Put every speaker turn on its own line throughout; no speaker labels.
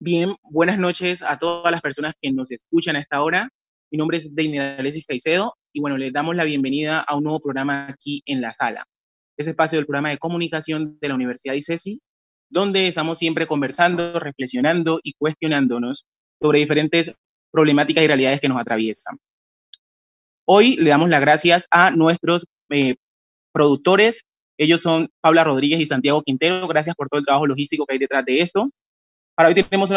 Bien, buenas noches a todas las personas que nos escuchan a esta hora. Mi nombre es Deina Alexis Caicedo y bueno, les damos la bienvenida a un nuevo programa aquí en la sala. Es espacio del programa de comunicación de la Universidad de ICESI, donde estamos siempre conversando, reflexionando y cuestionándonos sobre diferentes problemáticas y realidades que nos atraviesan. Hoy le damos las gracias a nuestros eh, productores. Ellos son Paula Rodríguez y Santiago Quintero. Gracias por todo el trabajo logístico que hay detrás de esto. Para hoy tenemos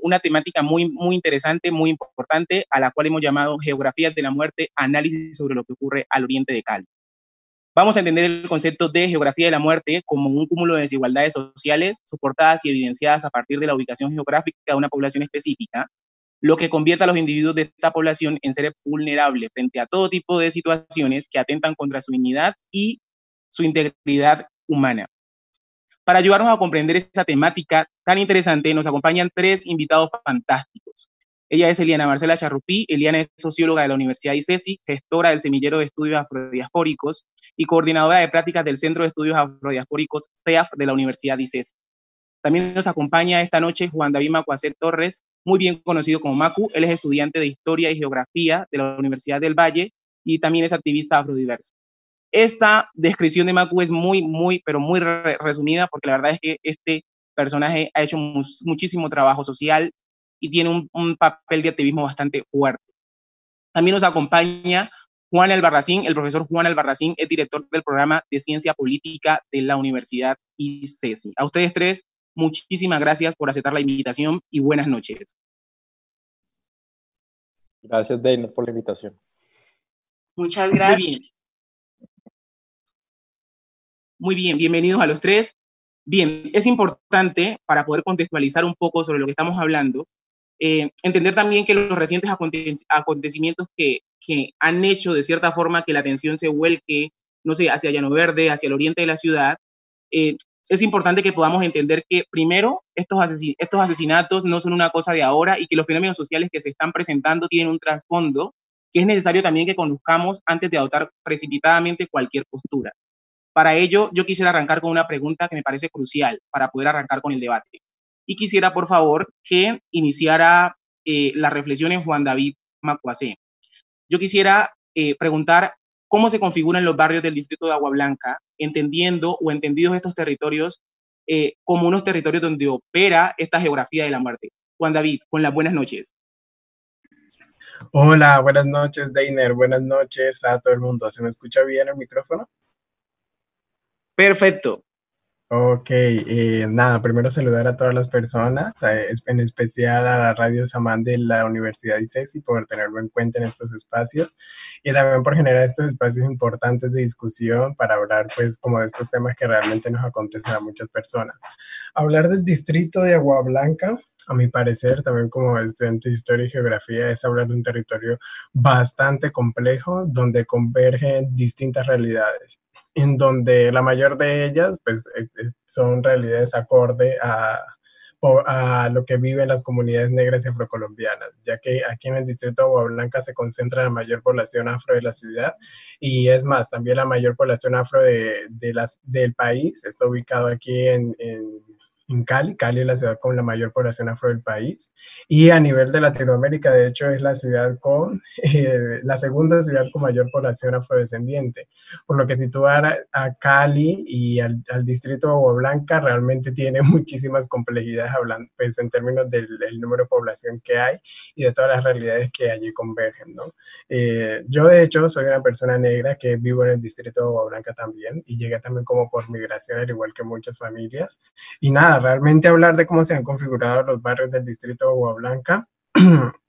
una temática muy, interesante, muy importante, a la cual hemos llamado Geografía de la Muerte, análisis sobre lo que ocurre al oriente de Cali. Vamos a entender el concepto de geografía de la muerte como un cúmulo de desigualdades sociales soportadas y evidenciadas a partir de la ubicación geográfica de una población específica, lo que convierte a los individuos de esta población en seres vulnerables frente a todo tipo de situaciones que atentan contra su dignidad y su integridad humana. Para ayudarnos a comprender esta temática tan interesante, nos acompañan tres invitados fantásticos. Ella es Eliana Marcela Charrupí. Eliana es socióloga de la Universidad ICESI, gestora del Semillero de Estudios Afrodiaspóricos y coordinadora de prácticas del Centro de Estudios Afrodiaspóricos CEAF de la Universidad ICESI. También nos acompaña esta noche Juan David Macuacet Torres, muy bien conocido como Macu. Él es estudiante de Historia y Geografía de la Universidad del Valle y también es activista afrodiverso. Esta descripción de Macu es muy, muy, pero muy resumida porque la verdad es que este personaje ha hecho muchísimo trabajo social y tiene un, papel de activismo bastante fuerte. También nos acompaña Juan Albarracín, el profesor Juan Albarracín es director del programa de Ciencia Política de la Universidad ICESI. A ustedes tres, muchísimas gracias por aceptar la invitación y buenas noches.
Gracias, Dana, por la invitación.
Muchas gracias.
Muy bien, bienvenidos a los tres. Bien, es importante para poder contextualizar un poco sobre lo que estamos hablando, eh, entender también que los recientes acontecimientos que, que, han hecho de cierta forma que la atención se vuelque, no sé, hacia Llano Verde, hacia el oriente de la ciudad, eh, es importante que podamos entender que primero estos, estos asesinatos no son una cosa de ahora y que los fenómenos sociales que se están presentando tienen un trasfondo que es necesario también que conozcamos antes de adoptar precipitadamente cualquier postura. Para ello, yo quisiera arrancar con una pregunta que me parece crucial para poder arrancar con el debate. Y quisiera, por favor, que iniciara eh, la reflexión en Juan David Macuacé. Yo quisiera eh, preguntar cómo se configuran los barrios del distrito de Agua Blanca, entendiendo o entendidos estos territorios eh, como unos territorios donde opera esta geografía de la muerte. Juan David, con las buenas noches.
Hola, buenas noches, Deiner. Buenas noches a todo el mundo. ¿Se me escucha bien el micrófono?
Perfecto.
Ok, eh, nada, primero saludar a todas las personas, en especial a la Radio Samán de la Universidad ICESI por tenerlo en cuenta en estos espacios y también por generar estos espacios importantes de discusión para hablar pues como de estos temas que realmente nos acontecen a muchas personas. Hablar del distrito de Agua Blanca, a mi parecer, también como estudiante de Historia y Geografía, es hablar de un territorio bastante complejo donde convergen distintas realidades en donde la mayor de ellas pues, eh, eh, son realidades acorde a, lo que viven las comunidades negras y afrocolombianas, ya que aquí en el distrito de Agua Blanca se concentra la mayor población afro de la ciudad y es más, también la mayor población afro de, las, del país está ubicado aquí en en Cali. Cali es la ciudad con la mayor población afro del país. Y a nivel de Latinoamérica, de hecho, es la ciudad con eh, la segunda ciudad con mayor población afrodescendiente. Por lo que situar a, Cali y al, distrito de Agua Blanca realmente tiene muchísimas complejidades hablando, pues, en términos del, número de población que hay y de todas las realidades que allí convergen. ¿no? Eh, yo, de hecho, soy una persona negra que vivo en el distrito de Agua Blanca también y llegué también como por migración, al igual que muchas familias. Y nada, realmente hablar de cómo se han configurado los barrios del distrito de Agua Blanca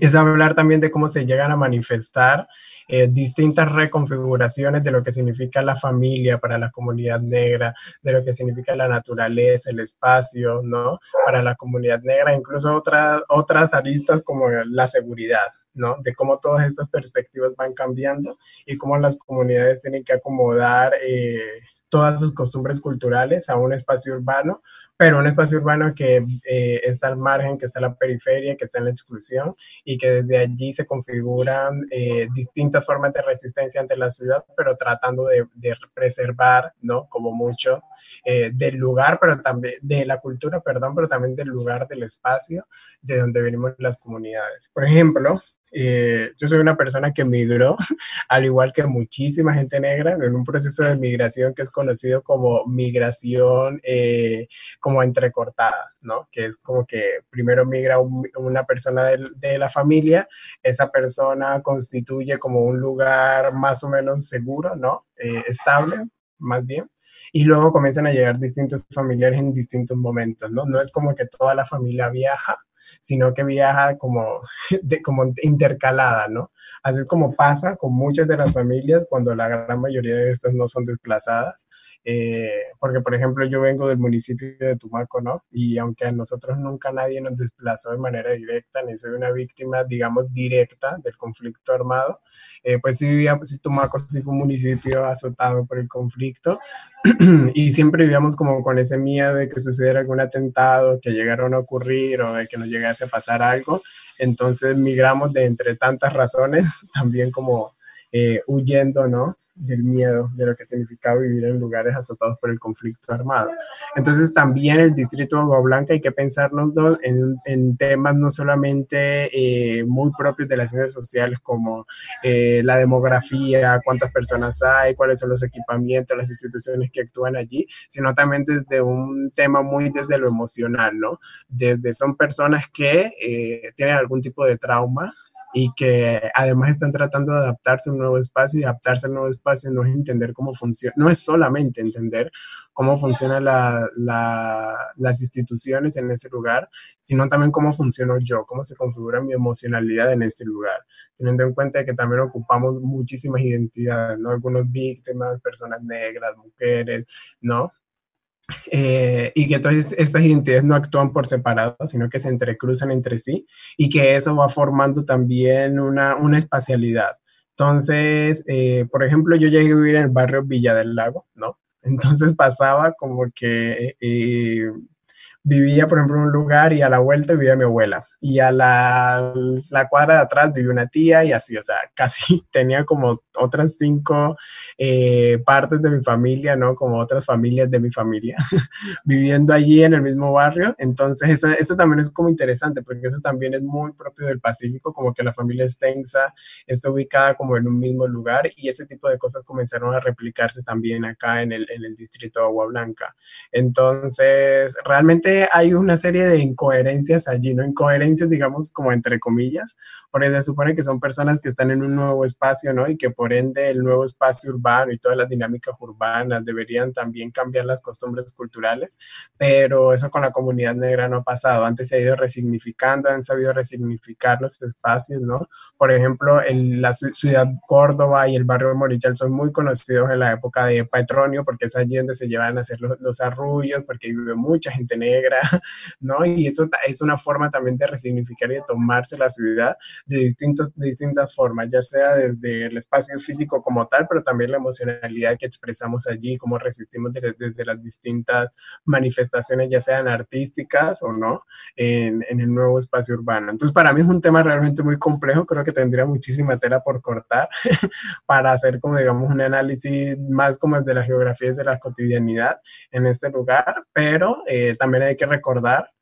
es hablar también de cómo se llegan a manifestar eh, distintas reconfiguraciones de lo que significa la familia para la comunidad negra, de lo que significa la naturaleza, el espacio, ¿no? Para la comunidad negra, incluso otras, otras aristas como la seguridad, ¿no? De cómo todas estas perspectivas van cambiando y cómo las comunidades tienen que acomodar eh, todas sus costumbres culturales a un espacio urbano pero un espacio urbano que eh, está al margen, que está en la periferia, que está en la exclusión y que desde allí se configuran eh, distintas formas de resistencia ante la ciudad, pero tratando de, preservar, ¿no? Como mucho eh, del lugar, pero también de la cultura, perdón, pero también del lugar, del espacio de donde venimos las comunidades. Por ejemplo, eh, yo soy una persona que migró, al igual que muchísima gente negra, en un proceso de migración que es conocido como migración eh, como entrecortada, ¿no? Que es como que primero migra una persona de, la familia, esa persona constituye como un lugar más o menos seguro, ¿no? Eh, estable, más bien y luego comienzan a llegar distintos familiares en distintos momentos, ¿no? No es como que toda la familia viaja, sino que viaja como, de, como intercalada, ¿no? Así es como pasa con muchas de las familias cuando la gran mayoría de estas no son desplazadas. Eh, porque, por ejemplo, yo vengo del municipio de Tumaco, ¿no? Y aunque a nosotros nunca nadie nos desplazó de manera directa, ni soy una víctima, digamos, directa del conflicto armado, eh, pues sí vivía, pues Tumaco sí fue un municipio azotado por el conflicto y siempre vivíamos como con ese miedo de que sucediera algún atentado, que llegara a ocurrir o de que nos llegase a pasar algo. Entonces migramos de entre tantas razones, también como eh, huyendo, ¿no? del miedo, de lo que significaba vivir en lugares azotados por el conflicto armado. Entonces también el distrito de Agua Blanca hay que pensarnos en, en temas no solamente eh, muy propios de las ciencias sociales como eh, la demografía, cuántas personas hay, cuáles son los equipamientos, las instituciones que actúan allí, sino también desde un tema muy desde lo emocional, ¿no? Desde son personas que eh, tienen algún tipo de trauma, y que además están tratando de adaptarse a un nuevo espacio y adaptarse al nuevo espacio no es entender cómo funciona, no es solamente entender cómo funcionan las instituciones en ese lugar, sino también cómo funciono yo, cómo se configura mi emocionalidad en este lugar, teniendo en cuenta que también ocupamos muchísimas identidades, ¿no? Algunos víctimas, personas negras, mujeres, ¿no? Eh, y que todas estas identidades no actúan por separado, sino que se entrecruzan entre sí y que eso va formando también una, una espacialidad. Entonces, eh, por ejemplo, yo llegué a vivir en el barrio Villa del Lago, ¿no? Entonces pasaba como que eh, vivía, por ejemplo, en un lugar y a la vuelta vivía mi abuela. Y a la, la cuadra de atrás vivía una tía y así, o sea, casi tenía como otras cinco eh, partes de mi familia, ¿no? Como otras familias de mi familia, viviendo allí en el mismo barrio. Entonces, eso, eso también es como interesante, porque eso también es muy propio del Pacífico, como que la familia extensa está ubicada como en un mismo lugar y ese tipo de cosas comenzaron a replicarse también acá en el, en el distrito de Agua Blanca. Entonces, realmente hay una serie de incoherencias allí, ¿no? Incoherencias, digamos, como entre comillas, porque se supone que son personas que están en un nuevo espacio, ¿no? Y que por ende el nuevo espacio urbano y todas las dinámicas urbanas deberían también cambiar las costumbres culturales, pero eso con la comunidad negra no ha pasado. Antes se ha ido resignificando, han sabido resignificar los espacios, ¿no? Por ejemplo, en la ciudad Córdoba y el barrio Morichal son muy conocidos en la época de Petronio, porque es allí donde se llevan a hacer los, los arrullos, porque vive mucha gente negra ¿no? Y eso es una forma también de resignificar y de tomarse la ciudad de, distintos, de distintas formas, ya sea desde el espacio físico como tal, pero también la emocionalidad que expresamos allí, cómo resistimos desde, las distintas manifestaciones, ya sean artísticas o no, en, en el nuevo espacio urbano. Entonces, para mí es un tema realmente muy complejo, creo que tendría muchísima tela por cortar para hacer como, digamos, un análisis más como de la geografía de la cotidianidad en este lugar, pero eh, también hay hay que recordar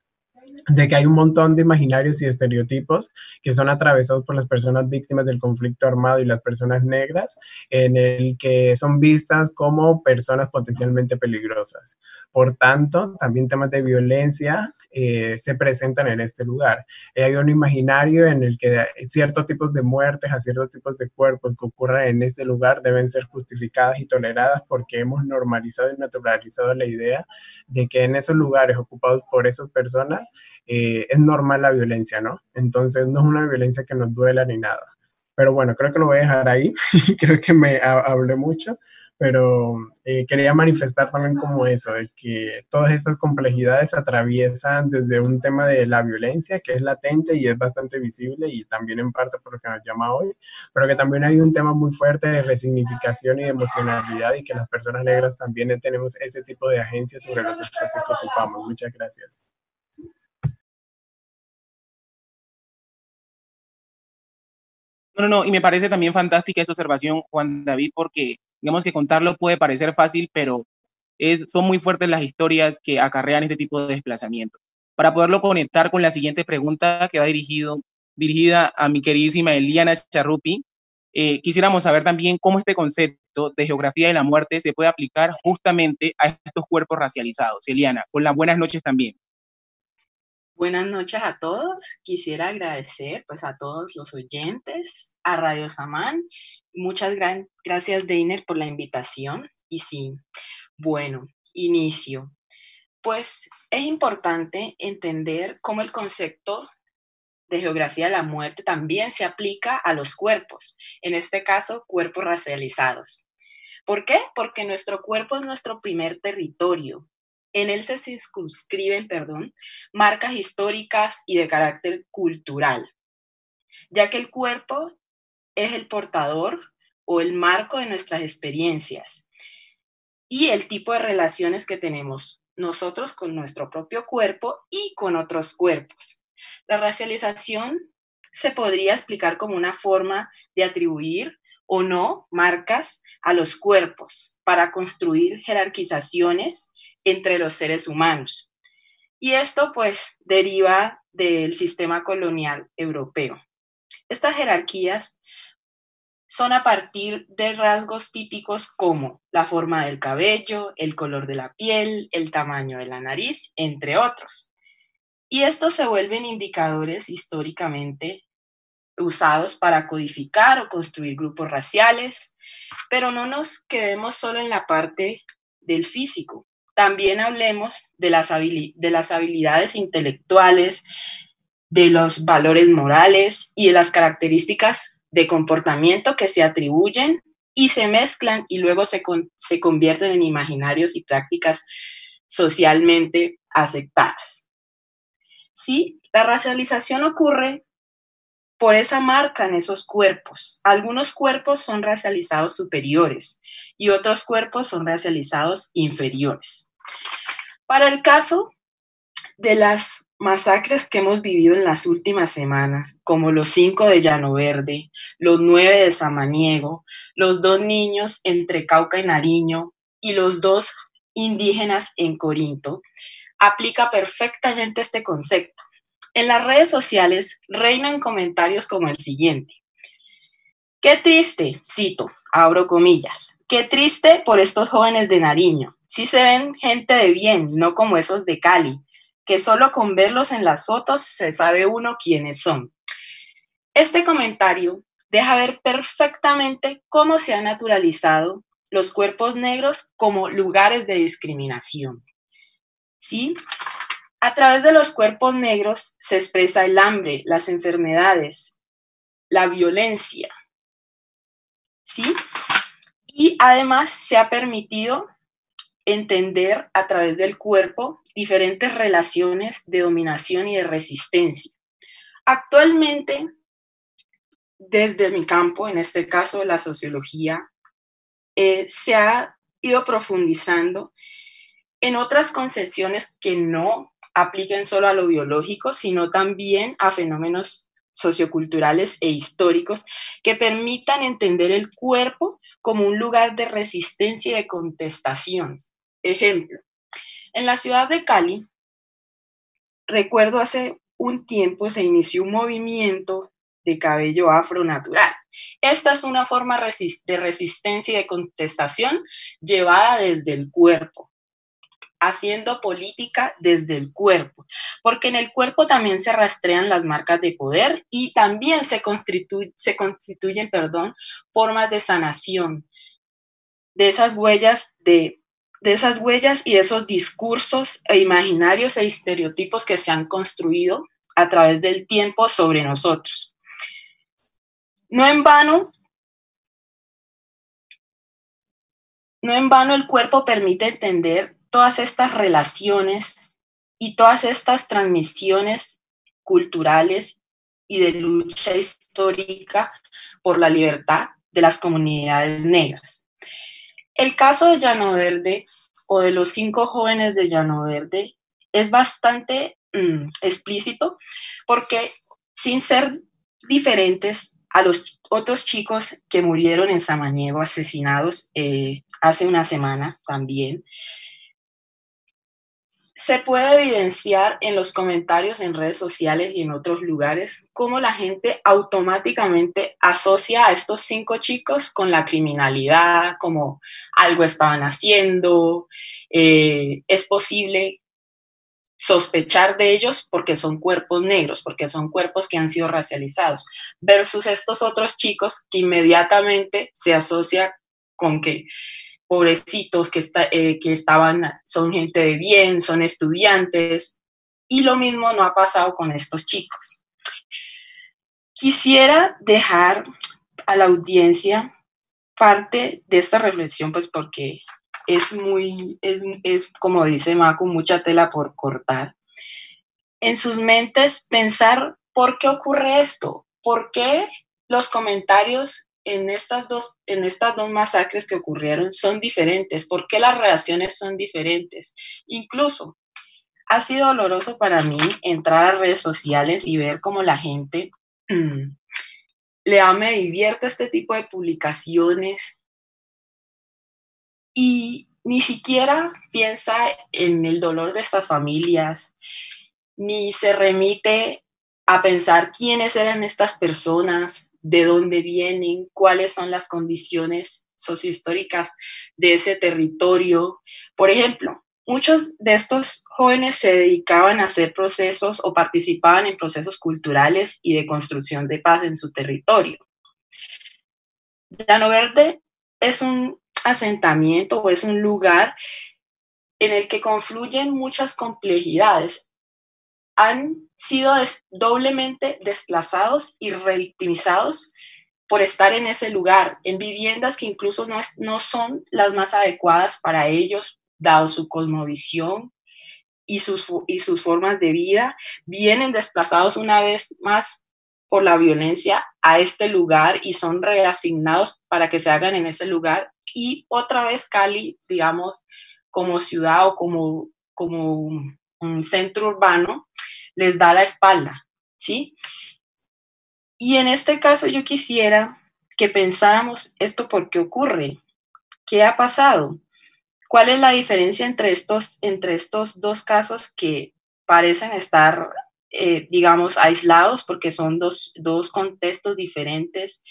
de que hay un montón de imaginarios y estereotipos que son atravesados por las personas víctimas del conflicto armado y las personas negras, en el que son vistas como personas potencialmente peligrosas. Por tanto, también temas de violencia eh, se presentan en este lugar. Eh, hay un imaginario en el que ciertos tipos de muertes a ciertos tipos de cuerpos que ocurran en este lugar deben ser justificadas y toleradas porque hemos normalizado y naturalizado la idea de que en esos lugares ocupados por esas personas eh, es normal la violencia, ¿no? Entonces no es una violencia que nos duela ni nada. Pero bueno, creo que lo voy a dejar ahí. creo que me hablé mucho, pero eh, quería manifestar también como eso, de que todas estas complejidades atraviesan desde un tema de la violencia, que es latente y es bastante visible y también en parte por lo que nos llama hoy, pero que también hay un tema muy fuerte de resignificación y de emocionalidad y que las personas negras también tenemos ese tipo de agencia sobre los espacios que ocupamos. Muchas gracias.
No, no, y me parece también fantástica esta observación, Juan David, porque digamos que contarlo puede parecer fácil, pero es, son muy fuertes las historias que acarrean este tipo de desplazamiento. Para poderlo conectar con la siguiente pregunta que va dirigido, dirigida a mi queridísima Eliana Charrupi, eh, quisiéramos saber también cómo este concepto de geografía de la muerte se puede aplicar justamente a estos cuerpos racializados. Eliana, con las buenas noches también.
Buenas noches a todos. Quisiera agradecer pues a todos los oyentes, a Radio Samán. Muchas gracias, Deiner, por la invitación. Y sí, bueno, inicio. Pues es importante entender cómo el concepto de geografía de la muerte también se aplica a los cuerpos, en este caso cuerpos racializados. ¿Por qué? Porque nuestro cuerpo es nuestro primer territorio, en él se circunscriben, perdón, marcas históricas y de carácter cultural, ya que el cuerpo es el portador o el marco de nuestras experiencias y el tipo de relaciones que tenemos nosotros con nuestro propio cuerpo y con otros cuerpos. La racialización se podría explicar como una forma de atribuir o no marcas a los cuerpos para construir jerarquizaciones entre los seres humanos. Y esto pues deriva del sistema colonial europeo. Estas jerarquías son a partir de rasgos típicos como la forma del cabello, el color de la piel, el tamaño de la nariz, entre otros. Y estos se vuelven indicadores históricamente usados para codificar o construir grupos raciales, pero no nos quedemos solo en la parte del físico. También hablemos de las, de las habilidades intelectuales, de los valores morales y de las características de comportamiento que se atribuyen y se mezclan y luego se, se convierten en imaginarios y prácticas socialmente aceptadas. Sí, la racialización ocurre por esa marca en esos cuerpos. Algunos cuerpos son racializados superiores y otros cuerpos son racializados inferiores. Para el caso de las masacres que hemos vivido en las últimas semanas, como los cinco de Llano Verde, los nueve de Samaniego, los dos niños entre Cauca y Nariño y los dos indígenas en Corinto, aplica perfectamente este concepto. En las redes sociales reinan comentarios como el siguiente. Qué triste, cito, abro comillas. Qué triste por estos jóvenes de Nariño. Sí se ven gente de bien, no como esos de Cali, que solo con verlos en las fotos se sabe uno quiénes son. Este comentario deja ver perfectamente cómo se han naturalizado los cuerpos negros como lugares de discriminación. ¿Sí? A través de los cuerpos negros se expresa el hambre, las enfermedades, la violencia, ¿sí? Y además se ha permitido entender a través del cuerpo diferentes relaciones de dominación y de resistencia. Actualmente, desde mi campo, en este caso la sociología, eh, se ha ido profundizando en otras concepciones que no apliquen solo a lo biológico, sino también a fenómenos socioculturales e históricos que permitan entender el cuerpo como un lugar de resistencia y de contestación. Ejemplo, en la ciudad de Cali, recuerdo hace un tiempo se inició un movimiento de cabello afro natural. Esta es una forma de resistencia y de contestación llevada desde el cuerpo haciendo política desde el cuerpo, porque en el cuerpo también se rastrean las marcas de poder y también se, constituyen perdón, formas de sanación de esas huellas de, esas huellas y esos discursos e imaginarios e estereotipos que se han construido a través del tiempo sobre nosotros. No en vano, no en vano el cuerpo permite entender todas estas relaciones y todas estas transmisiones culturales y de lucha histórica por la libertad de las comunidades negras. El caso de Llano Verde o de los cinco jóvenes de Llano Verde es bastante mm, explícito porque sin ser diferentes a los otros chicos que murieron en Samaniego asesinados eh, hace una semana también, se puede evidenciar en los comentarios en redes sociales y en otros lugares cómo la gente automáticamente asocia a estos cinco chicos con la criminalidad, como algo estaban haciendo, eh, es posible sospechar de ellos porque son cuerpos negros, porque son cuerpos que han sido racializados, versus estos otros chicos que inmediatamente se asocia con que pobrecitos que, eh, que estaban, son gente de bien, son estudiantes, y lo mismo no ha pasado con estos chicos. Quisiera dejar a la audiencia parte de esta reflexión, pues porque es muy, es, es como dice Macu, mucha tela por cortar. En sus mentes pensar por qué ocurre esto, por qué los comentarios en estas, dos, en estas dos masacres que ocurrieron son diferentes, por qué las reacciones son diferentes. Incluso ha sido doloroso para mí entrar a redes sociales y ver cómo la gente le ama y divierte este tipo de publicaciones y ni siquiera piensa en el dolor de estas familias, ni se remite a pensar quiénes eran estas personas, de dónde vienen, cuáles son las condiciones sociohistóricas de ese territorio. Por ejemplo, muchos de estos jóvenes se dedicaban a hacer procesos o participaban en procesos culturales y de construcción de paz en su territorio. Llano Verde es un asentamiento o es un lugar en el que confluyen muchas complejidades han sido doblemente desplazados y revictimizados por estar en ese lugar, en viviendas que incluso no, no son las más adecuadas para ellos, dado su cosmovisión y sus, y sus formas de vida, vienen desplazados una vez más por la violencia a este lugar y son reasignados para que se hagan en ese lugar. Y otra vez Cali, digamos, como ciudad o como, como un centro urbano, les da la espalda, ¿sí? Y en este caso yo quisiera que pensáramos esto por qué ocurre, qué ha pasado, cuál es la diferencia entre estos, entre estos dos casos que parecen estar, eh, digamos, aislados porque son dos, dos contextos diferentes,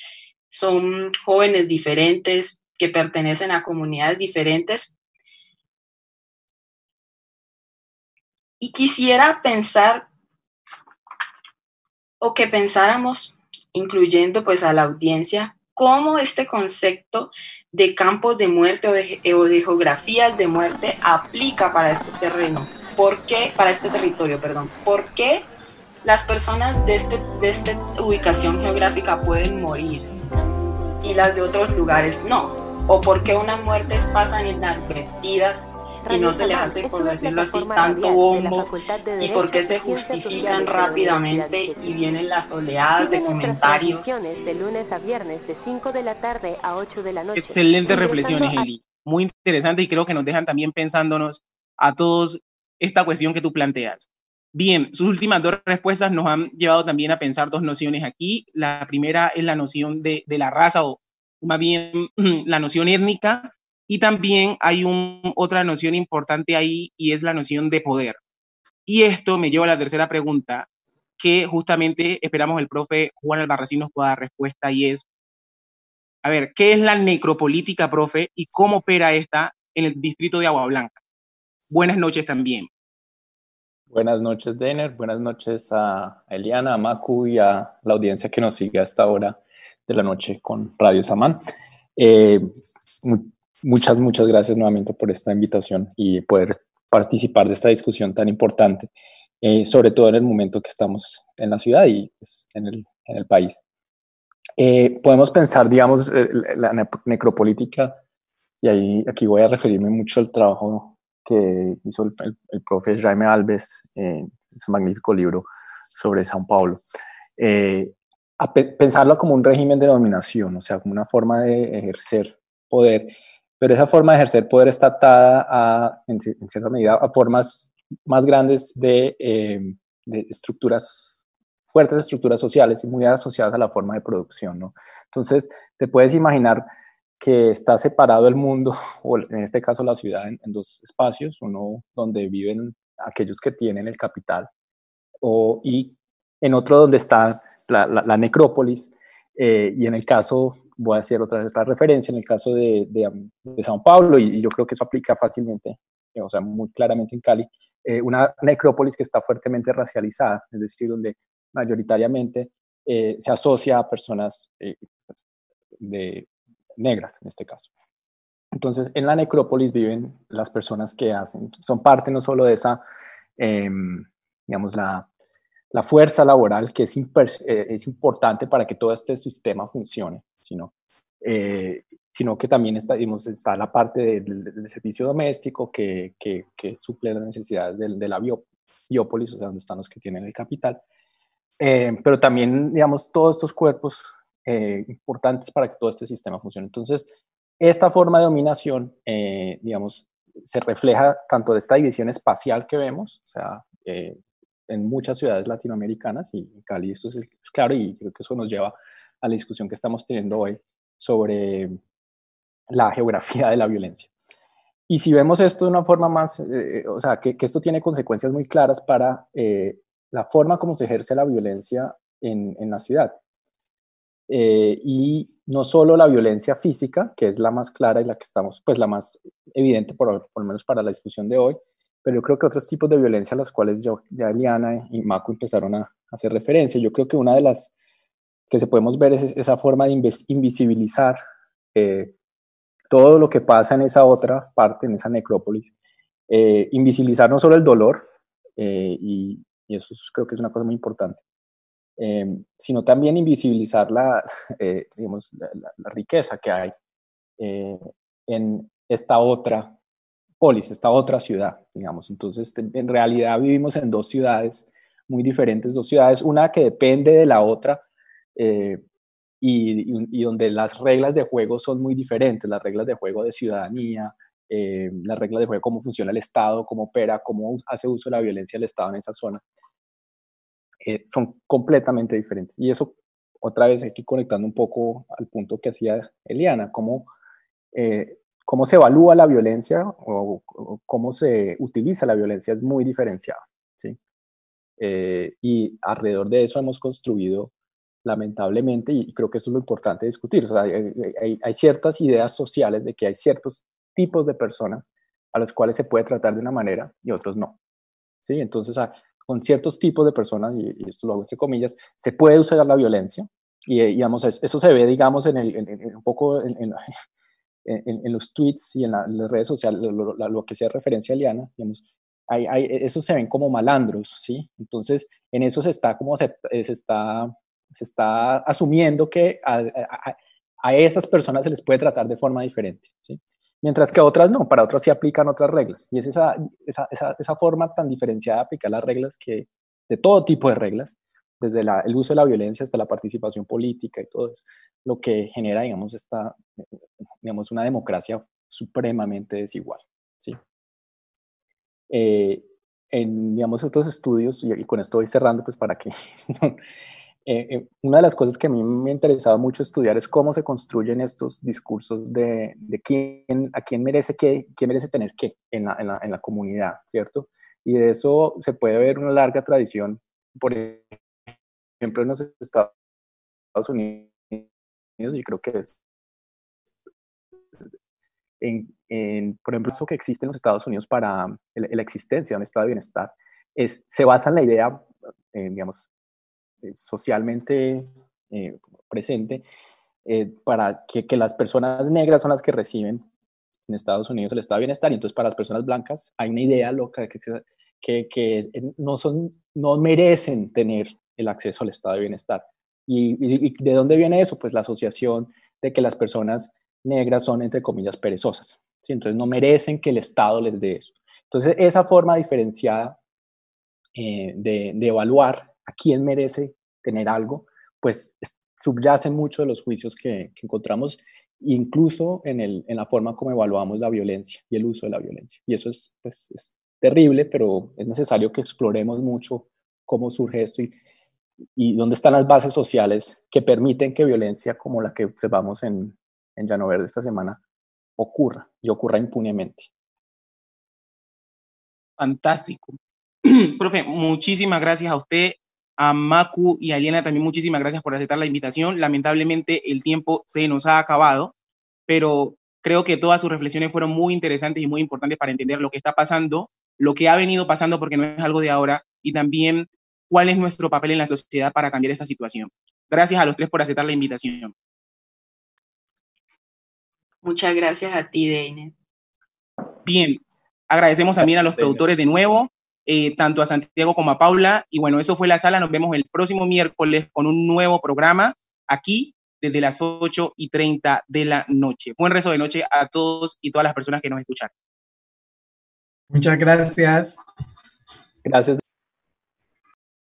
son jóvenes diferentes que pertenecen a comunidades diferentes. Y quisiera pensar o que pensáramos, incluyendo pues a la audiencia, cómo este concepto de campos de muerte o de, geografías de muerte aplica para este terreno. ¿Por qué? Para este territorio, perdón. ¿Por qué las personas de, este, de esta ubicación geográfica pueden morir y las de otros lugares no? ¿O por qué unas muertes pasan inadvertidas y no se les hace, por decirlo así, tanto bombo y por qué se justifican rápidamente y vienen las oleadas de comentarios. De lunes a viernes de 5 de la tarde
a 8 de la noche. Excelentes reflexiones, Eli. Muy interesante y creo que nos dejan también pensándonos a todos esta cuestión que tú planteas. Bien, sus últimas dos respuestas nos han llevado también a pensar dos nociones aquí. La primera es la noción de, de la raza o más bien la noción étnica y también hay un, otra noción importante ahí y es la noción de poder. Y esto me lleva a la tercera pregunta, que justamente esperamos el profe Juan Albarracín nos pueda dar respuesta y es, a ver, ¿qué es la necropolítica, profe, y cómo opera esta en el distrito de Agua Blanca? Buenas noches también.
Buenas noches, Dener. Buenas noches a Eliana, a Macu y a la audiencia que nos sigue a esta hora de la noche con Radio Samán. Eh, Muchas, muchas gracias nuevamente por esta invitación y poder participar de esta discusión tan importante, eh, sobre todo en el momento que estamos en la ciudad y pues, en, el, en, el, país. Eh, podemos pensar, digamos, eh, la necropolítica Y ahí, aquí voy a referirme mucho al trabajo que hizo el, el, profe Jaime Alves en ese magnífico libro sobre San Paulo. Eh, a pensarlo como un régimen de dominación, o sea, como una forma de ejercer poder, pero esa forma de ejercer poder está atada a, en, cierta medida a formas más grandes de, eh, de, estructuras, fuertes estructuras sociales y muy asociadas a la forma de producción. Entonces, te puedes imaginar que está separado el mundo, o en este caso la ciudad, en, dos espacios, uno donde viven aquellos que tienen el capital, o, y en otro donde está la, necrópolis, eh, y en el caso, voy a hacer otra, otra referencia, en el caso de, de, Sao Paulo, y, yo creo que eso aplica fácilmente, eh, o sea, muy claramente en Cali, eh, una necrópolis que está fuertemente racializada, es decir, donde mayoritariamente se asocia a personas de negras, en este caso. Entonces, en la necrópolis viven las personas que hacen, son parte no solo de esa, em, digamos, la, la fuerza laboral que es, eh, es importante para que todo este sistema funcione, sino, eh, sino que también está, está la parte del, servicio doméstico que, que, suple las necesidades de, la biópolis, o sea, donde están los que tienen el capital. Eh, pero también, digamos, todos estos cuerpos importantes para que todo este sistema funcione. Entonces, esta forma de dominación, digamos, se refleja tanto de esta división espacial que vemos, o sea, en muchas ciudades latinoamericanas y en Cali esto es, claro y creo que eso nos lleva a la discusión que estamos teniendo hoy sobre la geografía de la violencia. Y si vemos esto de una forma más, eh, o sea, que, esto tiene consecuencias muy claras para eh, la forma como se ejerce la violencia en, en la ciudad. Eh, y no solo la violencia física, que es la más clara y la que estamos, pues la más evidente, por, por lo menos para la discusión de hoy, pero yo creo que otros tipos de violencia a los cuales yo, ya Eliana y Mako empezaron a hacer referencia. Yo creo que una de las que se podemos ver es esa forma de invisibilizar eh, todo lo que pasa en esa otra parte, en esa necrópolis. Eh, invisibilizar no solo el dolor, eh, y, eso creo que es una cosa muy importante, sino también invisibilizar la, digamos, la riqueza que hay en esta otra polis, esta otra ciudad, digamos. Entonces, en realidad vivimos en dos ciudades muy diferentes, dos ciudades, una que depende de la otra eh, y, donde las reglas de juego son muy diferentes, las reglas de juego de ciudadanía, eh, las reglas de juego, cómo funciona el Estado, cómo opera, cómo hace uso de la violencia el Estado en esa zona, eh, son completamente diferentes. Y eso, otra vez aquí conectando un poco al punto que hacía Eliana, cómo cómo se evalúa la violencia o, cómo se utiliza la violencia es muy diferenciado. ¿sí? Eh, y alrededor de eso hemos construido, lamentablemente, y creo que eso es lo importante discutir, o sea, hay, hay, ciertas ideas sociales de que hay ciertos tipos de personas a los cuales se puede tratar de una manera y otros no. ¿sí? Entonces, con ciertos tipos de personas, y, esto lo hago entre comillas, se puede usar la violencia, y digamos, eso se ve, digamos, en, el, un poco en, en, los tweets y en, las redes sociales, lo, que sea referencia a Liana, digamos, hay, hay, esos se ven como malandros, ¿sí? Entonces, en eso se está como se, eh, se está, se está asumiendo que a, a, esas personas se les puede tratar de forma diferente, ¿sí? Mientras que a otras no, para otras sí aplican otras reglas. Y es esa, esa, esa, esa forma tan diferenciada de aplicar las reglas que, de todo tipo de reglas, desde el uso de la violencia hasta la participación política y todo eso, lo que genera, digamos, esta, digamos, una democracia supremamente desigual, ¿sí? Eh, en, digamos, otros estudios, y, con esto voy cerrando, pues para que... Eh, eh, una de las cosas que a mí me ha interesado mucho estudiar es cómo se construyen estos discursos de, de quién, a quién merece qué, quién merece tener qué en la, en la, en la comunidad, ¿cierto? Y de eso se puede ver una larga tradición, por ejemplo, en los Estados Unidos, y creo que es, en, por ejemplo, eso que existe en los Estados Unidos para la existencia de un estado de bienestar, es, se basa en la idea, eh, digamos, eh, socialmente eh, presente, para que, que, las personas negras son las que reciben en Estados Unidos el estado de bienestar, y entonces para las personas blancas hay una idea loca que, que, que no, son, no merecen tener el acceso al estado de bienestar. ¿Y, de dónde viene eso? Pues la asociación de que las personas negras son, entre comillas, perezosas. ¿sí? Entonces no merecen que el Estado les dé eso. Entonces esa forma diferenciada eh, de, evaluar a quién merece tener algo, pues subyace mucho de los juicios que, encontramos, incluso en, el, en, la forma como evaluamos la violencia y el uso de la violencia. Y eso es, pues, es terrible, pero es necesario que exploremos mucho cómo surge esto y, y dónde están las bases sociales que permiten que violencia como la que observamos en, en Llano Verde esta semana ocurra y ocurra impunemente.
Fantástico. Profe, muchísimas gracias a usted, a Macu y a Eliana también muchísimas gracias por aceptar la invitación. Lamentablemente el tiempo se nos ha acabado, pero creo que todas sus reflexiones fueron muy interesantes y muy importantes para entender lo que está pasando, lo que ha venido pasando porque no es algo de ahora y también cuál es nuestro papel en la sociedad para cambiar esta situación. Gracias a los tres por aceptar la invitación.
Muchas gracias a ti, Deine.
Bien, agradecemos también a los productores de nuevo, eh, tanto a Santiago como a Paula. Y bueno, eso fue la sala. Nos vemos el próximo miércoles con un nuevo programa aquí desde las 8 y 30 de la noche. Buen resto de noche a todos y todas las personas que nos escuchan.
Muchas gracias.
Gracias.